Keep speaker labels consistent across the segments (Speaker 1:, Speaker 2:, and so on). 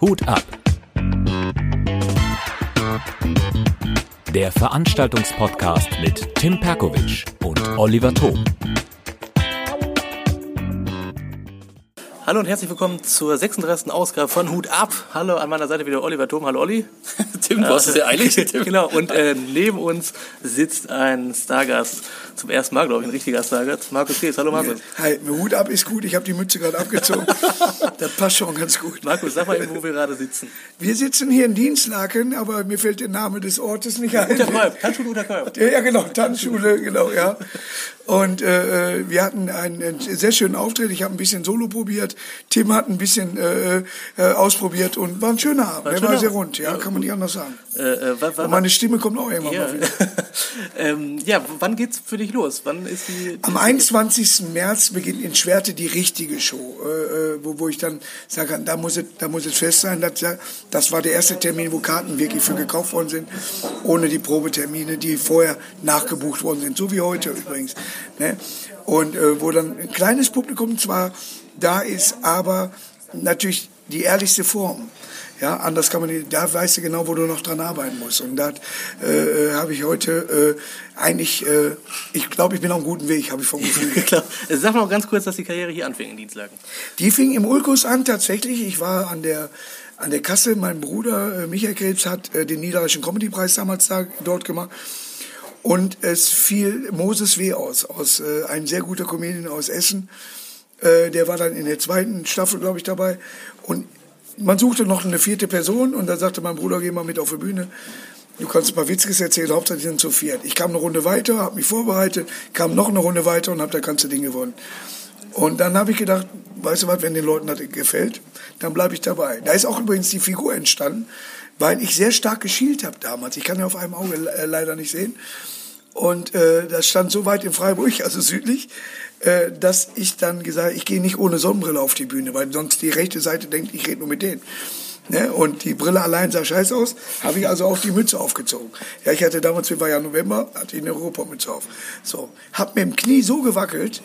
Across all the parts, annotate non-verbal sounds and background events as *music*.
Speaker 1: Hut ab. Der Veranstaltungspodcast mit Tim Perkovic und Oliver Thom.
Speaker 2: Hallo und herzlich willkommen zur 36. Ausgabe von Hut ab. Hallo an meiner Seite wieder Oliver Thom. Hallo Olli.
Speaker 3: Tim, du hast es ja eilig. Tim. *laughs*
Speaker 2: genau, und äh, neben uns sitzt ein Stargast. Zum ersten Mal, glaube ich, ein richtiger Stargast. Markus Kees. Hallo Markus.
Speaker 4: Hi, Hut ab ist gut. Ich habe die Mütze gerade abgezogen. *laughs* das passt schon ganz gut.
Speaker 2: Markus, sag mal eben, wo wir gerade sitzen.
Speaker 4: Wir sitzen hier in Dienstlaken, aber mir fällt der Name des Ortes nicht ein.
Speaker 2: Unterkolb, Tanzschule Unterkolb.
Speaker 4: Ja, ja, genau, Tanzschule, genau, ja. Und äh, wir hatten einen, einen sehr schönen Auftritt. Ich habe ein bisschen Solo probiert. Tim hat ein bisschen äh, äh, ausprobiert und war ein schöner Abend.
Speaker 2: War
Speaker 4: Der war
Speaker 2: schöner
Speaker 4: sehr rund, ja, kann man nicht anders sagen.
Speaker 2: Äh, äh, wa- wa-
Speaker 4: Und meine Stimme kommt auch immer
Speaker 2: ja.
Speaker 4: mal wieder. *laughs*
Speaker 2: ähm, ja, wann geht's für dich los? Wann ist die...
Speaker 4: Am 21. März beginnt in Schwerte die richtige Show, äh, äh, wo, wo ich dann kann, da muss es, da muss es fest sein. Das, das war der erste Termin, wo Karten wirklich für gekauft worden sind, ohne die Probetermine, die vorher nachgebucht worden sind, so wie heute übrigens. Ne? Und äh, wo dann ein kleines Publikum zwar da ist, aber natürlich die ehrlichste Form. Ja, anders kann man nicht, da weißt du genau, wo du noch dran arbeiten musst. Und da äh, äh, habe ich heute äh, eigentlich, äh, ich glaube, ich bin auf einem guten Weg, habe ich vom Gefühl. *laughs*
Speaker 2: Klar. Äh, Sag mal ganz kurz, dass die Karriere hier anfing in Dienstlaken.
Speaker 4: Die fing im Ulkus an tatsächlich. Ich war an der an der Kasse. Mein Bruder äh, Michael Krebs hat äh, den Niederländischen Comedypreis damals da, dort gemacht. Und es fiel Moses W. aus, aus äh, ein sehr guter Comedian aus Essen. Äh, der war dann in der zweiten Staffel, glaube ich, dabei. Und man suchte noch eine vierte Person und da sagte mein Bruder, geh mal mit auf die Bühne. Du kannst ein paar Witzkes erzählen, Hauptsache die sind zu viert. Ich kam eine Runde weiter, habe mich vorbereitet, kam noch eine Runde weiter und habe das ganze Ding gewonnen. Und dann habe ich gedacht, weißt du was, wenn den Leuten das gefällt, dann bleibe ich dabei. Da ist auch übrigens die Figur entstanden, weil ich sehr stark geschielt habe damals. Ich kann ja auf einem Auge äh, leider nicht sehen. Und äh, das stand so weit in Freiburg, *laughs* also südlich, äh, dass ich dann gesagt habe, ich gehe nicht ohne Sonnenbrille auf die Bühne, weil sonst die rechte Seite denkt, ich rede nur mit denen. Ne? Und die Brille allein sah scheiße aus, habe ich also auch die Mütze aufgezogen. Ja, ich hatte damals, wir war ja November, hatte ich eine Europamütze auf. So, hab mit dem Knie so gewackelt,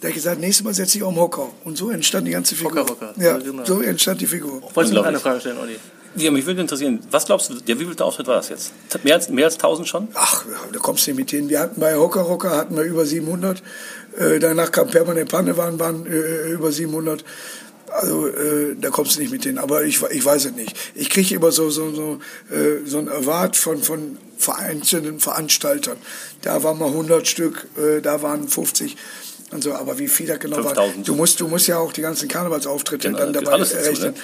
Speaker 4: da ich gesagt, nächstes Mal setze ich auch einen Hocker. Und so entstand die ganze Figur.
Speaker 2: Hocker, Hocker.
Speaker 4: Ja,
Speaker 2: Ja, genau.
Speaker 4: so entstand die Figur.
Speaker 2: Wolltest du noch eine. Frage stellen, Olli?
Speaker 3: Ja, mich würde interessieren, was glaubst du, der wievielte Auftritt war das jetzt? Mehr als, mehr als 1000 schon?
Speaker 4: Ach, da kommst du nicht mit hin. Wir hatten bei Hocker Rocker hatten wir über 700. Äh, danach kam Permanent Panne, waren, waren äh, über 700. Also äh, da kommst du nicht mit hin. Aber ich, ich weiß es nicht. Ich kriege immer so so so äh, so ein Erwart von von einzelnen Veranstaltern. Da waren mal 100 Stück, äh, da waren 50 und so. Aber wie viel da genau war,
Speaker 3: 5000.
Speaker 4: du musst du musst ja auch die ganzen Karnevalsauftritte
Speaker 3: Genau,
Speaker 4: dann dabei rechnen.
Speaker 3: ne?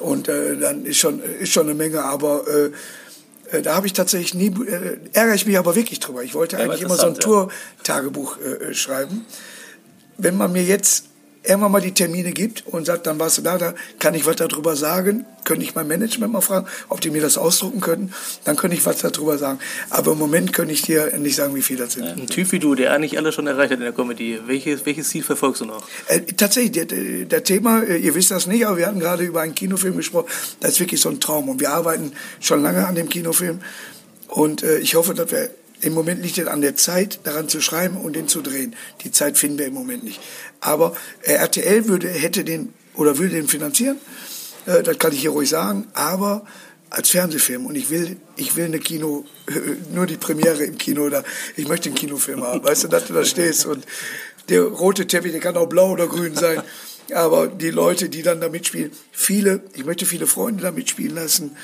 Speaker 4: Und äh, dann ist schon ist schon eine Menge. Aber äh, äh, da habe ich tatsächlich nie, äh, ärgere ich mich aber wirklich drüber. Ich wollte
Speaker 3: Ja,
Speaker 4: eigentlich immer so ein
Speaker 3: interessant,
Speaker 4: Tour-Tagebuch äh, schreiben. Wenn man mir jetzt irgendwann mal die Termine gibt und sagt, dann warst du da, da kann ich was darüber sagen, könnte ich mein Management mal fragen, ob die mir das ausdrucken könnten, dann könnte ich was darüber sagen. Aber im Moment könnte ich dir nicht sagen, wie viel das sind.
Speaker 2: Ein Typ wie du, der eigentlich alles schon erreicht hat in der Comedy. Welches, welches Ziel verfolgst du noch?
Speaker 4: Äh, tatsächlich, der, der Thema, äh, ihr wisst das nicht, aber wir hatten gerade über einen Kinofilm gesprochen, das ist wirklich so ein Traum. Und wir arbeiten schon lange an dem Kinofilm. Und äh, ich hoffe, dass wir, im Moment liegt es an der Zeit, daran zu schreiben und den zu drehen. Die Zeit finden wir im Moment nicht. Aber äh, RTL würde, hätte den, oder würde den finanzieren, äh, das kann ich hier ruhig sagen, aber als Fernsehfilm. Und ich will ich will eine Kino *laughs* nur die Premiere im Kino oder ich möchte einen Kinofilm haben. Weißt du dass du da stehst und der rote Teppich der kann auch blau oder grün sein. Aber die Leute die dann da mitspielen viele ich möchte viele Freunde da mitspielen lassen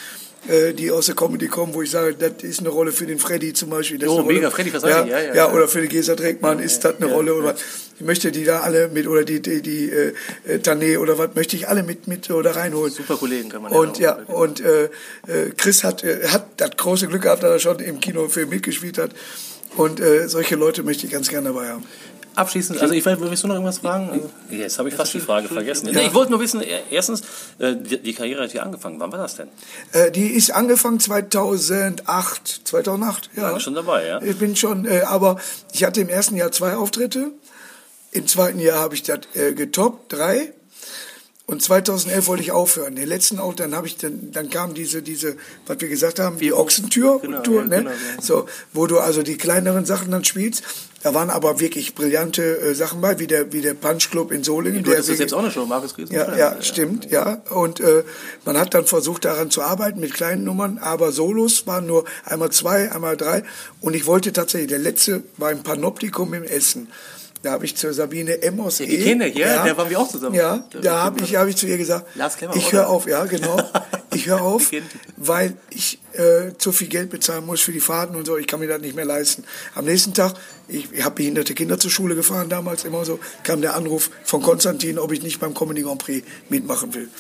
Speaker 4: die aus der Comedy kommen, wo ich sage, das ist eine Rolle für den Freddy zum Beispiel. Das ist
Speaker 2: Oh,
Speaker 4: eine Rolle,
Speaker 2: mega, Freddy Fasani, ja, ja,
Speaker 4: ja,
Speaker 2: ja.
Speaker 4: oder für den Gesa Dreckmann ist das eine Rolle. Oder ich möchte die da alle mit, oder die, die, die äh, äh, Tané oder was, möchte ich alle mit, mit oder reinholen.
Speaker 2: Super Kollegen kann man
Speaker 4: Und ja,
Speaker 2: auch-
Speaker 4: und äh, äh, Chris hat, äh, hat das große Glück gehabt, dass er schon im Kinofilm mitgespielt hat. Und äh, solche Leute möchte ich ganz gerne dabei haben.
Speaker 2: Abschließend, also ich weiß, willst du noch irgendwas fragen? Also,
Speaker 3: Jetzt habe ich fast die Frage vergessen.
Speaker 2: Ja.
Speaker 3: Ich wollte nur wissen, äh, erstens, äh, die Karriere hat hier angefangen. Wann war das denn?
Speaker 4: Äh, die ist angefangen 2008. 2008, ja.
Speaker 3: War schon dabei, ja?
Speaker 4: Ich bin schon, aber ich hatte im ersten Jahr zwei Auftritte. Im zweiten Jahr habe ich das getoppt, drei. Und 2011 wollte ich aufhören. Den letzten auch, dann habe ich dann, dann kam diese, diese, was wir gesagt haben, die Ochsentür,
Speaker 2: Genau,
Speaker 4: Tour,
Speaker 2: ja,
Speaker 4: ne?
Speaker 2: genau, ja.
Speaker 4: so, wo du also die kleineren Sachen dann spielst. Da waren aber wirklich brillante äh, Sachen bei, wie der, wie der Punch Club in Solingen.
Speaker 2: Du hattest
Speaker 4: wirklich-
Speaker 2: jetzt auch eine Show, Markus Griesen.
Speaker 4: ja, ja, stimmt, ja. Und äh, man hat dann versucht, daran zu arbeiten mit kleinen Nummern, aber Solos waren nur einmal zwei, einmal drei. Und ich wollte tatsächlich, der letzte war im Panoptikum im Essen. Da habe ich zur Sabine Emmers.
Speaker 2: Ja, die kenne ich, ja, der waren wir auch zusammen.
Speaker 4: Ja,
Speaker 2: Da-
Speaker 4: da habe ich, hab ich zu ihr gesagt,
Speaker 2: Lars Klemmer,
Speaker 4: ich höre auf, ja, genau. *laughs* Ich höre auf, weil ich äh, zu viel Geld bezahlen muss für die Fahrten und so. Ich kann mir das nicht mehr leisten. Am nächsten Tag, ich, ich habe behinderte Kinder zur Schule gefahren damals immer so, kam der Anruf von Konstantin, ob ich nicht beim Comedy Grand Prix mitmachen will.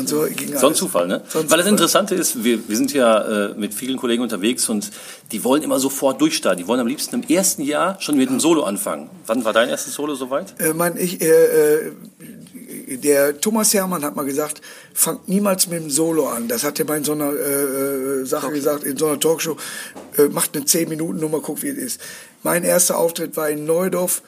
Speaker 4: Und so ging.
Speaker 3: So ein Zufall, ne?
Speaker 4: So ein
Speaker 3: Weil das
Speaker 4: Zufall.
Speaker 3: Interessante ist, wir, wir sind ja äh, mit vielen Kollegen unterwegs und die wollen immer sofort durchstarten. Die wollen am liebsten im ersten Jahr schon mit einem Solo anfangen. Wann war dein erstes Solo soweit?
Speaker 4: Äh, mein, ich, äh, äh, der Thomas Hermann hat mal gesagt, fangt niemals mit dem Solo an. Das hat er mal in so einer äh, äh, Sache gesagt, in so einer Talkshow. Äh, macht eine 10-Minuten-Nummer, guckt, wie es ist. Mein erster Auftritt war in Neudorf,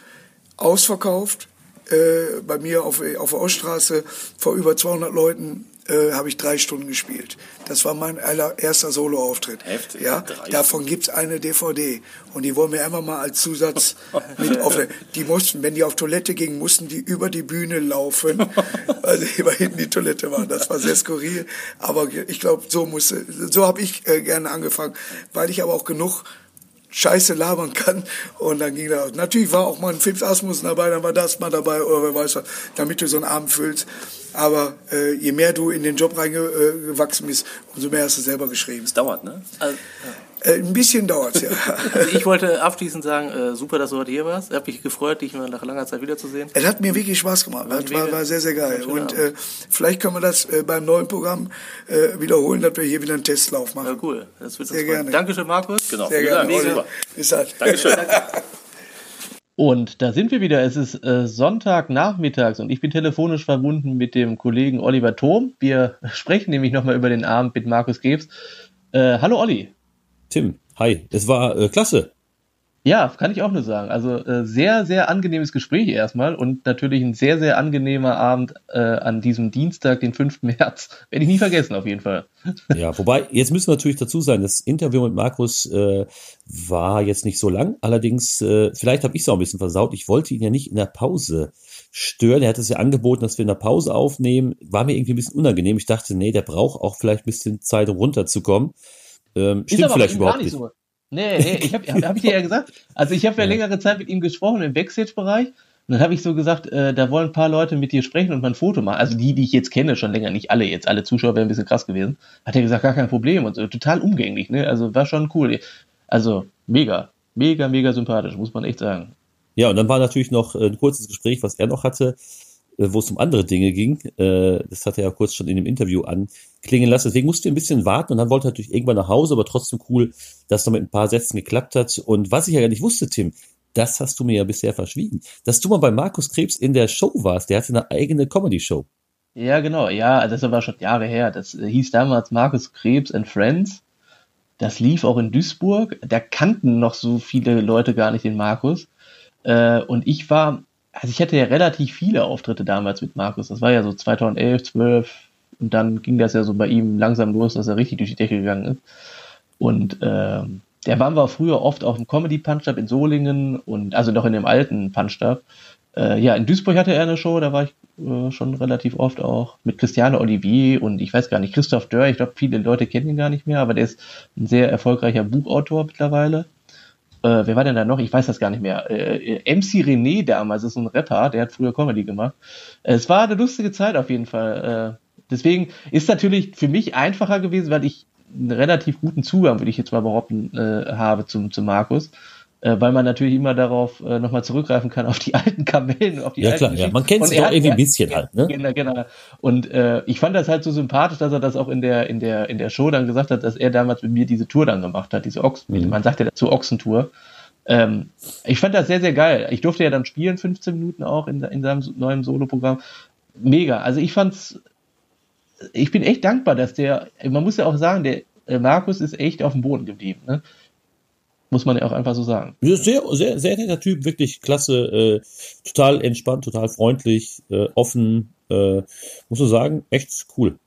Speaker 4: ausverkauft. Äh, bei mir auf, auf der Oststraße vor über 200 Leuten äh, habe ich drei Stunden gespielt. Das war mein allererster Solo-Auftritt.
Speaker 3: Heftig.
Speaker 4: Ja,
Speaker 3: Drei
Speaker 4: davon gibt's eine DVD. Und die wollen mir einfach mal als Zusatz mit auf. Die mussten, wenn die auf Toilette gingen, mussten die über die Bühne laufen, weil sie über hinten die Toilette waren. Das war sehr skurril. Aber ich glaube, so musste, so habe ich äh, gerne angefangen, weil ich aber auch genug Scheiße labern kann. Und dann ging da, natürlich war auch mal ein Fips Asmussen dabei, dann war das mal dabei, oder wer weiß was, damit du so einen Abend füllst. Aber äh, je mehr du in den Job reingewachsen bist, umso mehr hast du selber geschrieben.
Speaker 3: Das dauert, ne?
Speaker 2: Also,
Speaker 4: Äh, ein bisschen dauert's ja.
Speaker 2: also ich wollte abschließend sagen, äh, super, dass du heute hier warst. Ich habe mich gefreut, dich mal nach langer Zeit wiederzusehen.
Speaker 4: Es hat mir wirklich Spaß gemacht. Das war, war sehr, sehr geil. Und äh, vielleicht können wir das äh, beim neuen Programm äh, wiederholen, dass wir hier wieder einen Testlauf
Speaker 2: Ja,
Speaker 4: machen.
Speaker 2: cool. Das wird
Speaker 4: Sehr
Speaker 2: uns freuen.
Speaker 4: gerne.
Speaker 2: Dankeschön, Markus.
Speaker 3: Genau.
Speaker 4: Sehr
Speaker 3: vielen
Speaker 4: gerne.
Speaker 3: Dank.
Speaker 4: Bis dann.
Speaker 3: Dankeschön. *laughs*
Speaker 5: Und da sind wir wieder. Es ist äh, Sonntagnachmittags und ich bin telefonisch verbunden mit dem Kollegen Oliver Thom. Wir *laughs* sprechen nämlich nochmal über den Abend mit Markus Krebs. Äh, hallo Olli.
Speaker 6: Tim, hi, es war äh, klasse.
Speaker 5: Ja, kann ich auch nur sagen. Also äh, sehr, sehr angenehmes Gespräch erstmal und natürlich ein sehr, sehr angenehmer Abend äh, an diesem Dienstag, den 5. *laughs* März. Werde ich nie vergessen, auf jeden Fall. *laughs*
Speaker 6: Ja, wobei, jetzt müssen wir natürlich dazu sein, das Interview mit Markus äh, war jetzt nicht so lang. Allerdings, äh, vielleicht habe ich es auch ein bisschen versaut. Ich wollte ihn ja nicht in der Pause stören. Er hat es ja angeboten, dass wir in der Pause aufnehmen. War mir irgendwie ein bisschen unangenehm. Ich dachte, nee, der braucht auch vielleicht ein bisschen Zeit, um runterzukommen. Ähm, stimmt vielleicht überhaupt nicht.
Speaker 5: so. Nee, nee, ich habe hab ich dir ja gesagt. Also ich habe ja längere Zeit mit ihm gesprochen im Backstage-Bereich. Und dann habe ich so gesagt, äh, da wollen ein paar Leute mit dir sprechen und mal ein Foto machen. Also die, die ich jetzt kenne, schon länger, nicht alle jetzt. Alle Zuschauer wären ein bisschen krass gewesen. Hat er gesagt, gar kein Problem und so. Total umgänglich, ne? Also war schon cool. Also mega, mega, mega sympathisch, muss man echt sagen.
Speaker 6: Ja, und dann war natürlich noch äh, ein kurzes Gespräch, was er noch hatte, wo es um andere Dinge ging. Äh, Das hat er ja kurz schon in dem Interview anklingen lassen. Deswegen musste er ein bisschen warten und dann wollte er natürlich irgendwann nach Hause, aber trotzdem cool, dass noch mit ein paar Sätzen geklappt hat. Und was ich ja gar nicht wusste, Tim, das hast du mir ja bisher verschwiegen, dass du mal bei Markus Krebs in der Show warst. Der hatte eine eigene Comedy-Show.
Speaker 5: Ja, genau. Ja, das aber schon Jahre her. Das äh, hieß damals Markus Krebs and Friends. Das lief auch in Duisburg. Da kannten noch so viele Leute gar nicht den Markus. Äh, und ich war, also ich hatte ja relativ viele Auftritte damals mit Markus. Das war ja so 2011, 12. Und dann ging das ja so bei ihm langsam los, dass er richtig durch die Decke gegangen ist. Und ähm, der waren wir früher oft auf dem Comedy Punch-Up in Solingen und also noch in dem alten Punch-Up. Äh, ja, in Duisburg hatte er eine Show, da war ich äh, schon relativ oft auch mit Christiane Olivier und ich weiß gar nicht, Christoph Dörr, ich glaube, viele Leute kennen ihn gar nicht mehr, aber der ist ein sehr erfolgreicher Buchautor mittlerweile. Äh, wer war denn da noch? Ich weiß das gar nicht mehr. Äh, MC René damals ist ein Rapper, der hat früher Comedy gemacht. Äh, es war eine lustige Zeit auf jeden Fall. Äh, deswegen ist natürlich für mich einfacher gewesen, weil ich einen relativ guten Zugang, würde ich jetzt mal behaupten, äh, habe zum, zum Markus. Äh, weil man natürlich immer darauf äh, nochmal zurückgreifen kann, auf die *laughs* alten Kamellen, auf die
Speaker 6: Ja,
Speaker 5: alten
Speaker 6: klar, ja. Man kennt
Speaker 5: er
Speaker 6: doch irgendwie ein bisschen halt, ne?
Speaker 5: Genau, genau. Und äh, ich fand das halt so sympathisch, dass er das auch in der, in der, in der Show dann gesagt hat, dass er damals mit mir diese Tour dann gemacht hat, diese Ochsen,
Speaker 6: Mhm.
Speaker 5: man sagt ja dazu Ochsentour. Ähm, ich fand das sehr, sehr geil. Ich durfte ja dann spielen, 15 Minuten auch in, in seinem neuen Soloprogramm. Mega. Also ich fand's, ich bin echt dankbar, dass der, man muss ja auch sagen, der äh, Markus ist echt auf dem Boden geblieben. Ne? Muss man ja auch einfach so sagen.
Speaker 6: Sehr, sehr, sehr netter Typ, wirklich klasse, äh, total entspannt, total freundlich, äh, offen, Äh, muss man sagen, echt cool.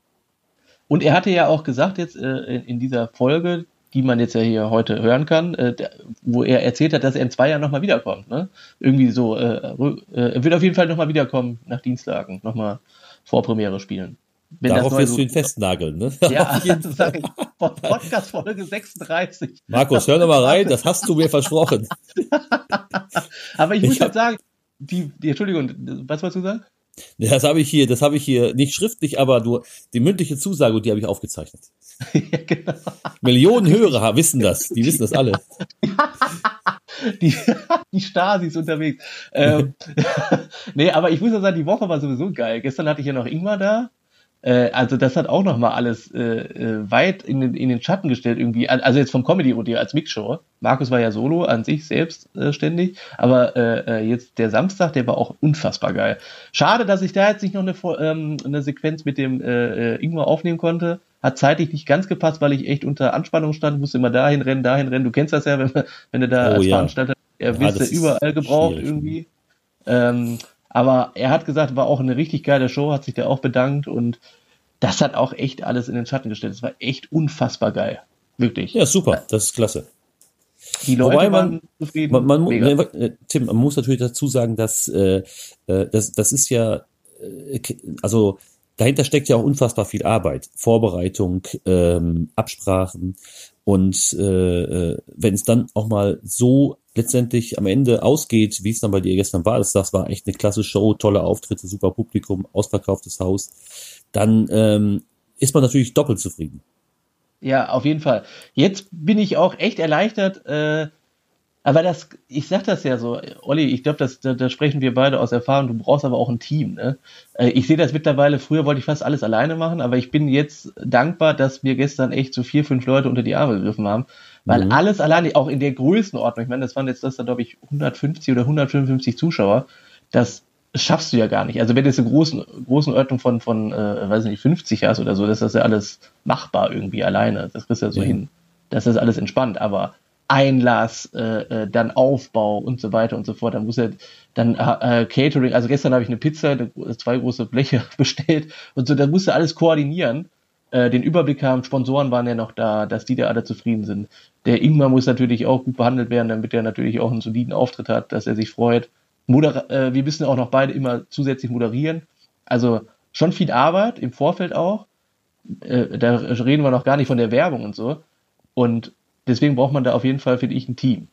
Speaker 5: Und er hatte ja auch gesagt jetzt äh, in, dieser Folge, die man jetzt ja hier heute hören kann, äh, der, wo er erzählt hat, dass er in zwei Jahren nochmal wiederkommt. Ne? Irgendwie so, äh, äh, er wird auf jeden Fall nochmal wiederkommen nach Dienstagen, nochmal Vorpremiere spielen.
Speaker 6: Wenn Darauf wirst so, du ihn festnageln, ne?
Speaker 5: Ja, *laughs* sozusagen *laughs* Podcast Folge 36.
Speaker 6: Markus, hör doch mal rein, das hast du mir versprochen. *laughs*
Speaker 5: Aber ich muss ich hab, sagen, die, die, Entschuldigung, was wolltest du sagen?
Speaker 6: Das habe ich hier, das habe ich hier nicht schriftlich, aber du, die mündliche Zusage, die habe ich aufgezeichnet. *laughs* ja, genau. Millionen Hörer wissen das, die wissen das alle. *laughs*
Speaker 5: die, die Stasi ist unterwegs. Ähm, nee, aber ich muss ja sagen, die Woche war sowieso geil. Gestern hatte ich ja noch Ingmar da äh, also das hat auch nochmal alles äh, äh, weit in den, in den Schatten gestellt irgendwie. Also jetzt vom Comedy-Audio als Mixshow. Markus war ja solo an sich selbst äh, ständig, aber äh, äh, jetzt der Samstag, der war auch unfassbar geil. Schade, dass ich da jetzt nicht noch eine, ähm, eine Sequenz mit dem äh, Ingmar aufnehmen konnte. Hat zeitlich nicht ganz gepasst, weil ich echt unter Anspannung stand, musste immer dahin rennen, dahin rennen. Du kennst das ja, wenn, wenn du da oh, als ja. Veranstalter, er ja, wirst überall gebraucht irgendwie. Ähm, aber er hat gesagt, war auch eine richtig geile Show, hat sich da auch bedankt und das hat auch echt alles in den Schatten gestellt. Es war echt unfassbar geil. Wirklich.
Speaker 6: Ja, super. Das ist klasse.
Speaker 5: Die Leute Wobei man, zufrieden.
Speaker 6: Man, man, äh, Tim, man muss natürlich dazu sagen, dass äh, äh, das, das ist ja, äh, also dahinter steckt ja auch unfassbar viel Arbeit. Vorbereitung, ähm, Absprachen. Und äh wenn es dann auch mal so letztendlich am Ende ausgeht, wie es dann bei dir gestern war, das, das war echt eine klasse Show, tolle Auftritte, super Publikum, ausverkauftes Haus, dann ähm, ist man natürlich doppelt zufrieden.
Speaker 5: Ja, auf jeden Fall. Jetzt bin ich auch echt erleichtert, äh, aber das, ich sag das ja so, Olli, ich glaube, da, da sprechen wir beide aus Erfahrung, du brauchst aber auch ein Team. Ne? Äh, ich sehe das mittlerweile, früher wollte ich fast alles alleine machen, aber ich bin jetzt dankbar, dass wir gestern echt so vier, fünf Leute unter die Arme gegriffen haben, weil mhm. alles alleine, auch in der Größenordnung, ich meine, das waren jetzt das da, glaube ich, 150 oder 155 Zuschauer, das schaffst du ja gar nicht. Also wenn du jetzt eine großen, großen Ordnung von, von äh, weiß nicht, 50 hast oder so, das ist ja alles machbar irgendwie alleine. Das kriegst du ja so mhm. hin. Das ist alles entspannt, aber Einlass, äh, äh, dann Aufbau und so weiter und so fort. Dann muss er dann äh, äh, Catering, also gestern habe ich eine Pizza, zwei große Bleche *laughs* bestellt und so, da musst du alles koordinieren, äh, den Überblick haben, Sponsoren waren ja noch da, dass die da alle zufrieden sind. Der Ingmar muss natürlich auch gut behandelt werden, damit er natürlich auch einen soliden Auftritt hat, dass er sich freut. Moder äh, wir müssen auch noch beide immer zusätzlich moderieren. Also schon viel Arbeit im Vorfeld auch. Äh, da reden wir noch gar nicht von der Werbung und so. Und deswegen braucht man da auf jeden Fall, finde ich, ein Team.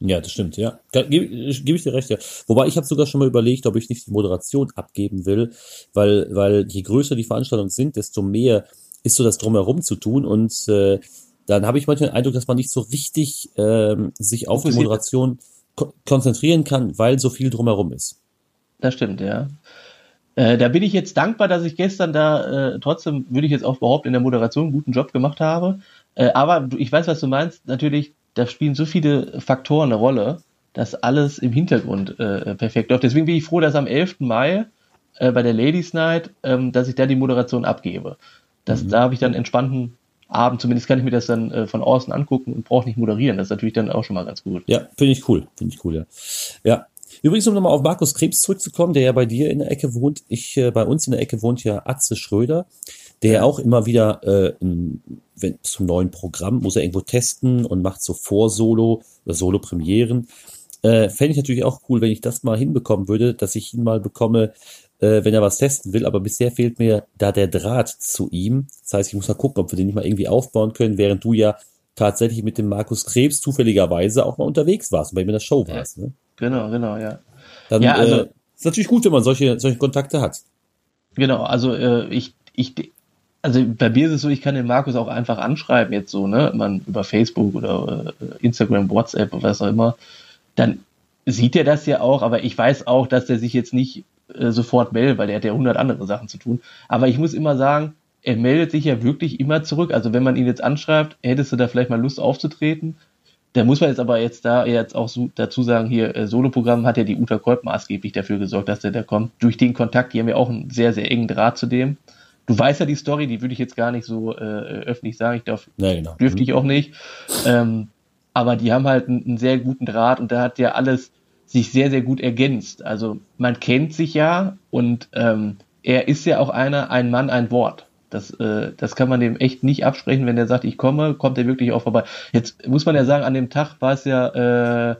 Speaker 6: Ja, das stimmt, ja. Da gebe geb ich dir recht, ja. Wobei ich habe sogar schon mal überlegt, ob ich nicht die Moderation abgeben will, weil, weil je größer die Veranstaltungen sind, desto mehr ist so das drumherum zu tun und äh, dann habe ich manchmal den Eindruck, dass man nicht so richtig ähm, sich auf die Moderation konzentrieren kann, weil so viel drumherum ist.
Speaker 5: Das stimmt, ja. Äh, da bin ich jetzt dankbar, dass ich gestern da äh, trotzdem, würde ich jetzt auch behaupten, in der Moderation einen guten Job gemacht habe. Äh, aber ich weiß, was du meinst. Natürlich, da spielen so viele Faktoren eine Rolle, dass alles im Hintergrund äh, perfekt läuft. Deswegen bin ich froh, dass am 11. Mai äh, bei der Ladies Night, ähm, dass ich da die Moderation abgebe. Das, mhm. Da habe ich dann entspannten Abend, zumindest kann ich mir das dann äh, von außen angucken und brauche nicht moderieren. Das ist natürlich dann auch schon mal ganz gut.
Speaker 6: Ja, finde ich cool. Finde ich cool, ja. Ja. Übrigens, um nochmal auf Markus Krebs zurückzukommen, der ja bei dir in der Ecke wohnt. Ich, äh, bei uns in der Ecke wohnt ja Atze Schröder, der ja auch immer wieder äh, in, wenn, zum neuen Programm muss er irgendwo testen und macht so Vor-Solo oder Solo-Premieren. Äh, Fände ich natürlich auch cool, wenn ich das mal hinbekommen würde, dass ich ihn mal bekomme, äh, wenn er was testen will. Aber bisher fehlt mir da der Draht zu ihm. Das heißt, ich muss mal gucken, ob wir den nicht mal irgendwie aufbauen können, während du ja tatsächlich mit dem Markus Krebs zufälligerweise auch mal unterwegs warst und bei mir in der Show warst. Ne?
Speaker 5: Genau, genau, ja.
Speaker 6: Dann ja, also, äh, ist natürlich gut, wenn man solche, solche Kontakte hat.
Speaker 5: Genau, also äh, ich, ich, also bei mir ist es so, ich kann den Markus auch einfach anschreiben jetzt so, ne, man über Facebook oder äh, Instagram, WhatsApp oder was auch immer. Dann sieht er das ja auch, aber ich weiß auch, dass er sich jetzt nicht äh, sofort meldet, weil der hat ja hundert andere Sachen zu tun. Aber ich muss immer sagen, er meldet sich ja wirklich immer zurück. Also wenn man ihn jetzt anschreibt, hättest du da vielleicht mal Lust aufzutreten? Da muss man jetzt aber jetzt da jetzt auch so dazu sagen, hier äh, Soloprogramm hat ja die Uta Kolb maßgeblich dafür gesorgt, dass der da kommt. Durch den Kontakt, die haben ja auch einen sehr, sehr engen Draht zu dem. Du weißt ja die Story, die würde ich jetzt gar nicht so äh, öffentlich sagen. Ich darf, ja, genau. dürfte ich auch nicht. Ähm, aber die haben halt einen, einen, sehr guten Draht und da hat ja alles sich sehr, sehr gut ergänzt. Also man kennt sich ja und ähm, er ist ja auch einer, ein Mann, ein Wort. Das, äh, das kann man dem echt nicht absprechen, wenn er sagt, ich komme, kommt er wirklich auch vorbei. Jetzt muss man ja sagen, an dem Tag war es ja, äh,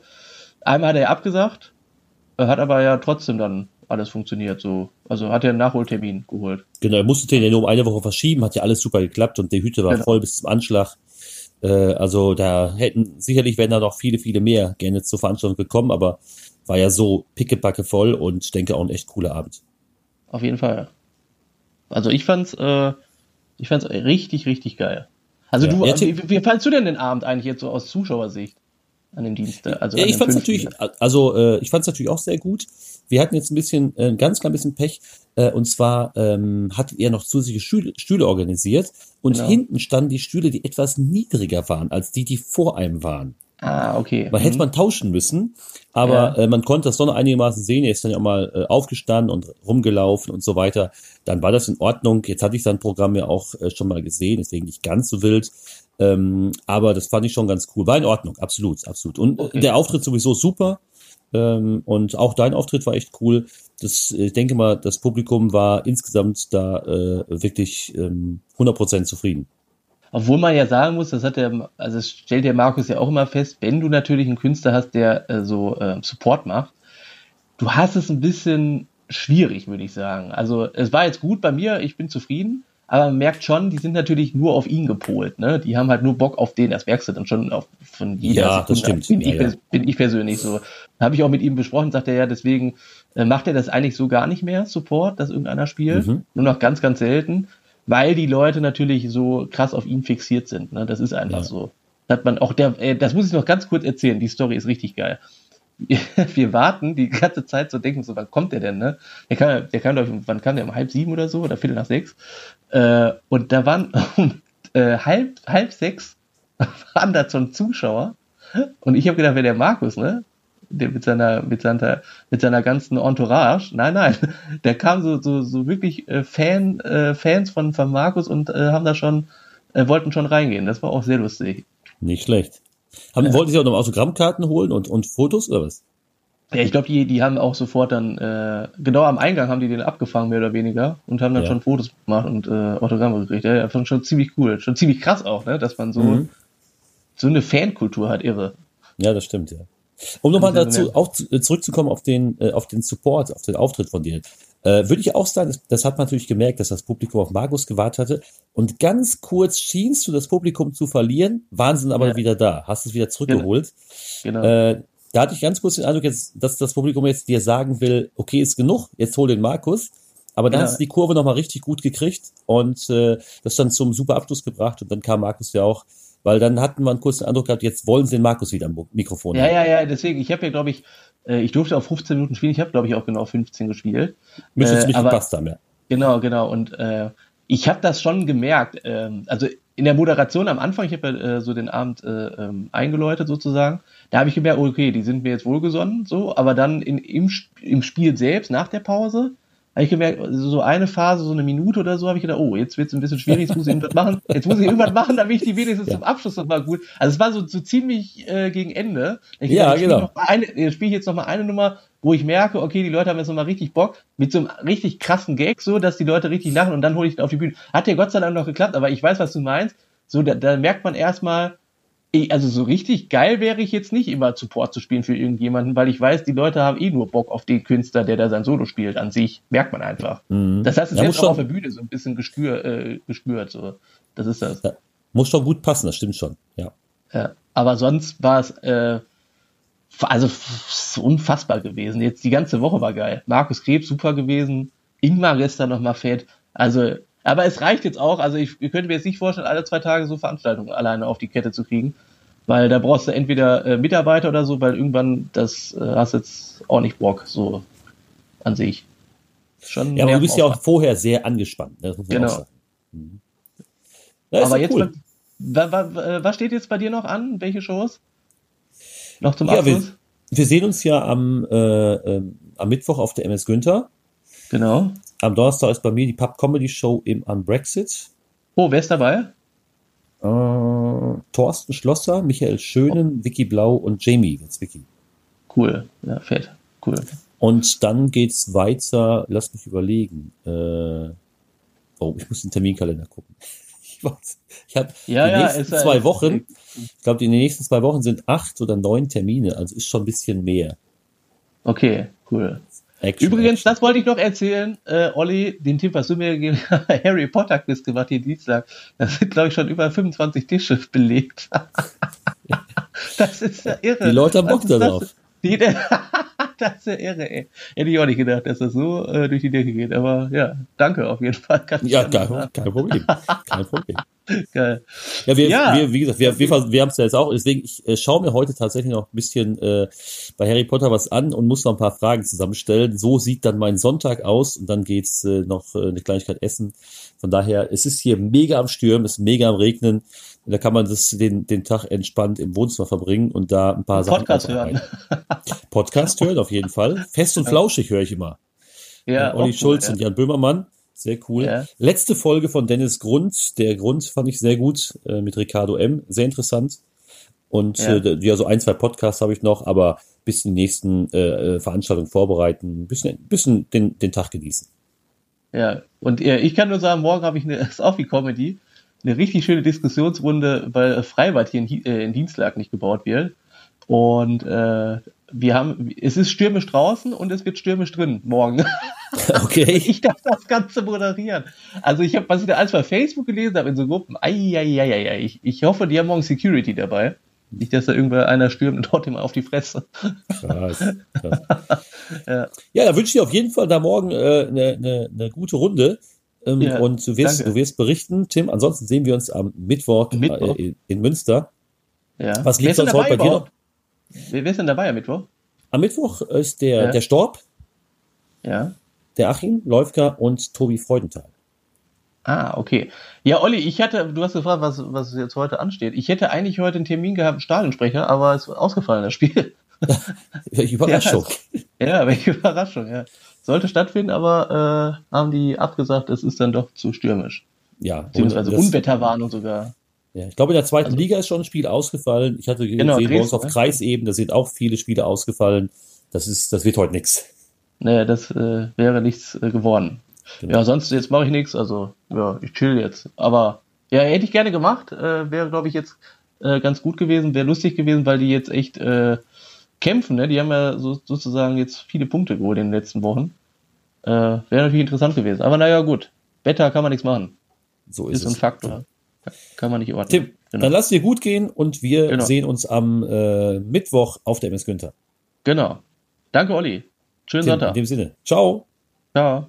Speaker 5: einmal hat er abgesagt, hat aber ja trotzdem dann alles funktioniert so. Also hat er einen Nachholtermin geholt.
Speaker 6: Genau, er musste den ja nur um eine Woche verschieben, hat ja alles super geklappt und die Hütte war
Speaker 5: Genau.
Speaker 6: voll bis zum Anschlag. Äh, also da hätten sicherlich wären da noch viele, viele mehr gerne zur Veranstaltung gekommen, aber war ja so pickebacke voll und ich denke auch ein echt cooler Abend.
Speaker 5: Auf jeden Fall. Also ich fand's, äh, ich fand's richtig, richtig geil. Also
Speaker 6: Ja.
Speaker 5: du,
Speaker 6: Ja,
Speaker 5: wie, wie fandst du denn den Abend eigentlich jetzt so aus Zuschauersicht an dem Dienstag? Also
Speaker 6: Ja, ich fand's natürlich, also äh, ich fand's natürlich auch sehr gut. Wir hatten jetzt ein bisschen, äh, ganz klein bisschen Pech. Äh, und zwar ähm, hattet ihr noch zusätzliche Stühle, Stühle organisiert und
Speaker 5: Genau.
Speaker 6: hinten standen die Stühle, die etwas niedriger waren als die, die vor einem waren.
Speaker 5: Ah, okay.
Speaker 6: Man hätte
Speaker 5: Mhm.
Speaker 6: man tauschen müssen, aber
Speaker 5: Ja.
Speaker 6: äh, man konnte das doch noch einigermaßen sehen. Er ist dann ja auch mal äh, aufgestanden und rumgelaufen und so weiter. Dann war das in Ordnung. Jetzt hatte ich sein Programm ja auch äh, schon mal gesehen, deswegen nicht ganz so wild. Ähm, aber das fand ich schon ganz cool. War in Ordnung, absolut, absolut. Und
Speaker 5: Okay.
Speaker 6: der Auftritt sowieso super. Ähm, und auch dein Auftritt war echt cool. Das, äh, ich denke mal, das Publikum war insgesamt da äh, wirklich ähm, 100% zufrieden.
Speaker 5: Obwohl man ja sagen muss, das hat der, also das stellt der Markus ja auch immer fest, wenn du natürlich einen Künstler hast, der äh, so äh, Support macht, du hast es ein bisschen schwierig, würde ich sagen. Also es war jetzt gut bei mir, ich bin zufrieden, aber man merkt schon, die sind natürlich nur auf ihn gepolt, ne? Die haben halt nur Bock auf den, das merkst du dann schon auf, von jeder
Speaker 6: Ja, das
Speaker 5: Sekunde.
Speaker 6: stimmt.
Speaker 5: Bin,
Speaker 6: Ja,
Speaker 5: ich,
Speaker 6: ja.
Speaker 5: bin ich persönlich so. Habe ich auch mit ihm besprochen, sagt er ja, deswegen äh, macht er das eigentlich so gar nicht mehr, Support, dass irgendeiner spielt.
Speaker 6: Mhm.
Speaker 5: Nur noch ganz, ganz selten, weil die Leute natürlich so krass auf ihn fixiert sind. Ne? Das ist einfach
Speaker 6: Ja.
Speaker 5: so. Hat man auch der, äh, das muss ich noch ganz kurz erzählen, die Story ist richtig geil. *laughs* Wir, warten die ganze Zeit so denken so, wann kommt der denn, ne? Der kann, der kann wann kam der um halb sieben oder so oder viertel nach sechs? Äh, und da waren *laughs* um äh, halb, halb sechs *laughs* waren da schon Zuschauer und ich habe gedacht, wer der Markus, ne? Der mit seiner, mit seiner, mit seiner ganzen Entourage. Nein, nein. *laughs* Der kam so, so, so wirklich äh, Fan, äh, Fans von, von Markus und äh, haben da schon, äh, wollten schon reingehen. Das war auch sehr lustig.
Speaker 6: Nicht schlecht. Haben, Wollten Sie auch noch Autogrammkarten holen und, und Fotos oder was?
Speaker 5: Ja, ich glaube, die, die haben auch sofort dann, äh, genau am Eingang haben die den abgefangen, mehr oder weniger, und haben dann
Speaker 6: Ja.
Speaker 5: schon Fotos gemacht und äh, Autogramme gekriegt. Ja, ja, fand schon ziemlich cool. Schon ziemlich krass auch, ne? Dass man so,
Speaker 6: Mhm.
Speaker 5: so eine Fankultur hat, irre.
Speaker 6: Ja, das stimmt, ja. Um nochmal dazu auch äh, zurückzukommen auf den, äh, auf den Support, auf den Auftritt von dir, äh, würde ich auch sagen, das, hat man natürlich gemerkt, dass das Publikum auf Markus gewartet hatte. Und ganz kurz schienst du das Publikum zu verlieren, waren sie dann aber
Speaker 5: Ja.
Speaker 6: wieder da, hast es wieder zurückgeholt.
Speaker 5: Genau.
Speaker 6: Äh, da hatte ich ganz kurz den Eindruck, jetzt, dass das Publikum jetzt dir sagen will, okay, ist genug, jetzt hol den Markus. Aber dann
Speaker 5: Ja.
Speaker 6: hast du die Kurve nochmal richtig gut gekriegt und äh, das dann zum super Abschluss gebracht und dann kam Markus ja auch, weil dann hatten wir einen kurzen Eindruck gehabt, jetzt wollen sie den Markus wieder am Mikrofon
Speaker 5: Ja,
Speaker 6: haben.
Speaker 5: ja, ja, deswegen, ich habe ja, glaube ich, äh, ich durfte auf 15 Minuten spielen, ich habe, glaube ich, auch genau 15 gespielt.
Speaker 6: Müsste
Speaker 5: Äh,
Speaker 6: ziemlich
Speaker 5: aber-
Speaker 6: gepasst haben, ja.
Speaker 5: Genau, genau. Und äh, ich habe das schon gemerkt. Ähm, also in der Moderation am Anfang, ich habe ja äh, so den Abend äh, ähm, eingeläutet sozusagen, da habe ich gemerkt, okay, die sind mir jetzt wohlgesonnen, so, aber dann in, im, im Spiel selbst, nach der Pause, habe ich gemerkt, so eine Phase, so eine Minute oder so, habe ich gedacht, oh, jetzt wird es ein bisschen schwierig, jetzt muss ich irgendwas machen, jetzt muss ich irgendwas machen, damit ich die wenigstens
Speaker 6: Ja.
Speaker 5: zum Abschluss noch mal gut. Also es war so, so ziemlich äh, gegen Ende. Ich
Speaker 6: Ja,
Speaker 5: spiel
Speaker 6: genau.
Speaker 5: Eine, äh, spiele ich jetzt noch mal eine Nummer, wo ich merke, okay, die Leute haben jetzt noch mal richtig Bock, mit so einem richtig krassen Gag, so, dass die Leute richtig lachen und dann hole ich ihn auf die Bühne. Hat ja Gott sei Dank noch geklappt, aber ich weiß, was du meinst. So, da, da merkt man erstmal, eh, also so richtig geil wäre ich jetzt nicht immer Support zu spielen für irgendjemanden, weil ich weiß, die Leute haben eh nur Bock auf den Künstler, der da sein Solo spielt an sich. Merkt man einfach.
Speaker 6: Mhm.
Speaker 5: Das hast du
Speaker 6: Ja,
Speaker 5: selbst auch auf
Speaker 6: schon-
Speaker 5: der Bühne so ein bisschen gespür, äh, gespürt. So. Das ist das.
Speaker 6: Ja. Muss schon gut passen, das stimmt schon. Ja.
Speaker 5: Ja. Aber sonst war es äh, also unfassbar gewesen. Jetzt die ganze Woche war geil. Markus Krebs super gewesen. Ingmar gestern nochmal fett. Also, aber es reicht jetzt auch. Also ich, ich könnte mir jetzt nicht vorstellen, alle zwei Tage so Veranstaltungen alleine auf die Kette zu kriegen. Weil da brauchst du entweder äh, Mitarbeiter oder so, weil irgendwann das äh, hast jetzt auch nicht Bock, so an sich. Schon
Speaker 6: Ja, aber du bist ja auch vorher sehr angespannt. Ne?
Speaker 5: Genau.
Speaker 6: Mhm.
Speaker 5: Aber jetzt,
Speaker 6: cool.
Speaker 5: wa, wa, wa, was steht jetzt bei dir noch an? Welche Shows? Noch zum
Speaker 6: Ja, wir,
Speaker 5: Abschluss?
Speaker 6: wir sehen uns ja am, äh, ähm, am Mittwoch auf der MS Günther.
Speaker 5: Genau.
Speaker 6: Am Donnerstag ist bei mir die Pub Comedy Show im Unbrexit.
Speaker 5: Oh, wer ist dabei?
Speaker 6: Äh, Thorsten Schlosser, Michael Schönen, Vicky Blau und Jamie Witzwicki.
Speaker 5: Cool. Ja, fett. Cool.
Speaker 6: Und dann geht's weiter, lass mich überlegen. Äh, oh, ich muss den Terminkalender gucken. *laughs* Ich weiß, ich habe
Speaker 5: Ja,
Speaker 6: die
Speaker 5: ja,
Speaker 6: nächsten
Speaker 5: ist
Speaker 6: zwei Wochen, ich glaube, in den nächsten zwei Wochen sind acht oder neun Termine, also ist schon ein bisschen mehr.
Speaker 5: Okay, cool.
Speaker 6: Action,
Speaker 5: Übrigens,
Speaker 6: Action.
Speaker 5: das wollte ich noch erzählen, äh, Olli, den Tipp, was du mir gegeben hast, *laughs* Harry Potter Quiz gemacht hier Dienstag. Da sind, glaube ich, schon über 25 Tische *laughs* belegt. *laughs* das ist ja irre.
Speaker 6: Die Leute haben Bock darauf.
Speaker 5: Die, *laughs* das ist ja irre, ey. Hätte ich auch nicht gedacht, dass das so äh, durch die Decke geht. Aber ja, danke auf jeden Fall. Kann ich
Speaker 6: Ja, kein, kein Problem. Kein Problem. *laughs*
Speaker 5: Geil.
Speaker 6: Ja, wir,
Speaker 5: Ja.
Speaker 6: wir wie gesagt, wir, wir, wir haben es ja jetzt auch. Deswegen, ich äh, schaue mir heute tatsächlich noch ein bisschen äh, bei Harry Potter was an und muss noch ein paar Fragen zusammenstellen. So sieht dann mein Sonntag aus und dann geht's äh, noch äh, eine Kleinigkeit essen. Von daher, es ist hier mega am Stürmen, es ist mega am Regnen. Da kann man das, den, den Tag entspannt im Wohnzimmer verbringen und da ein paar Sachen
Speaker 5: Podcast hören. *laughs*
Speaker 6: Podcast hören, auf jeden Fall. Fest und flauschig höre ich immer.
Speaker 5: Ja,
Speaker 6: Olli Schulz
Speaker 5: cool,
Speaker 6: und Jan Böhmermann. Sehr cool.
Speaker 5: Ja.
Speaker 6: Letzte Folge von Dennis Grund. Der Grund fand ich sehr gut äh, mit Ricardo M. Sehr interessant. Und
Speaker 5: Ja.
Speaker 6: äh, ja, so ein, zwei Podcasts habe ich noch, aber bis die nächsten äh, äh, Veranstaltungen vorbereiten, ein bisschen, bisschen den, den Tag genießen.
Speaker 5: Ja, und äh, ich kann nur sagen, morgen habe ich eine, *laughs* ist auch wie Comedy, eine richtig schöne Diskussionsrunde, weil Freibad hier in, äh, in Dienstlag nicht gebaut wird. Und äh, wir haben, es ist stürmisch draußen und es wird stürmisch drin morgen. *laughs*
Speaker 6: Okay.
Speaker 5: Ich darf das Ganze moderieren. Also ich habe, was ich da alles bei Facebook gelesen habe in so Gruppen, ei. Ich, ich hoffe, die haben morgen Security dabei. Nicht, dass da irgendwer einer stürmt und haut ihm auf die Fresse.
Speaker 6: Krass, krass. *laughs*
Speaker 5: Ja.
Speaker 6: ja, da wünsche ich dir auf jeden Fall da morgen äh, eine, eine, eine gute Runde. Ähm,
Speaker 5: Ja,
Speaker 6: und du wirst,
Speaker 5: danke.
Speaker 6: du wirst berichten, Tim. Ansonsten sehen wir uns am Mittwoch,
Speaker 5: Mittwoch.
Speaker 6: Äh, in, Münster.
Speaker 5: Ja.
Speaker 6: Was liegt
Speaker 5: denn
Speaker 6: sonst heute bei dir noch?
Speaker 5: Wer, ist denn dabei am Mittwoch?
Speaker 6: Am Mittwoch ist der,
Speaker 5: Ja.
Speaker 6: der Storb,
Speaker 5: Ja.
Speaker 6: der Achim Läufka und Tobi Freudenthal.
Speaker 5: Ah, okay. Ja, Olli, ich hatte, du hast gefragt, was, was jetzt heute ansteht. Ich hätte eigentlich heute einen Termin gehabt, Stadionsprecher, aber es ist ausgefallen, das Spiel. *laughs*
Speaker 6: Überraschung.
Speaker 5: Ja, welche Überraschung, ja. Sollte stattfinden, aber äh, haben die abgesagt, es ist dann doch zu stürmisch.
Speaker 6: Ja,
Speaker 5: Beziehungsweise Unwetterwarnung sogar.
Speaker 6: Ja, ich glaube, in der zweiten Liga ist schon ein Spiel ausgefallen. Ich hatte gesehen,
Speaker 5: Genau,
Speaker 6: bei uns
Speaker 5: Dresden,
Speaker 6: auf
Speaker 5: ne?
Speaker 6: Kreisebene, da sind auch viele Spiele ausgefallen. Das ist, das wird heute nix.
Speaker 5: Naja, das äh, wäre nichts äh, geworden.
Speaker 6: Genau.
Speaker 5: Ja, sonst jetzt mache ich nichts, also ja, ich chill jetzt. Aber ja, hätte ich gerne gemacht, äh, wäre glaube ich jetzt äh, ganz gut gewesen, wäre lustig gewesen, weil die jetzt echt äh, kämpfen, ne? Die haben ja so, sozusagen jetzt viele Punkte geholt in den letzten Wochen. Äh, wäre natürlich interessant gewesen. Aber naja, gut. Wetter kann man nichts machen.
Speaker 6: So ist,
Speaker 5: Ist ein
Speaker 6: es.
Speaker 5: Faktor. Kann man nicht ordnen.
Speaker 6: Tim,
Speaker 5: Genau.
Speaker 6: dann lass dir gut gehen und wir
Speaker 5: Genau.
Speaker 6: sehen uns am äh, Mittwoch auf der MS Günther.
Speaker 5: Genau. Danke, Olli. Schönen
Speaker 6: Tim, in
Speaker 5: Sonntag.
Speaker 6: dem Sinne. Ciao.
Speaker 5: Ciao.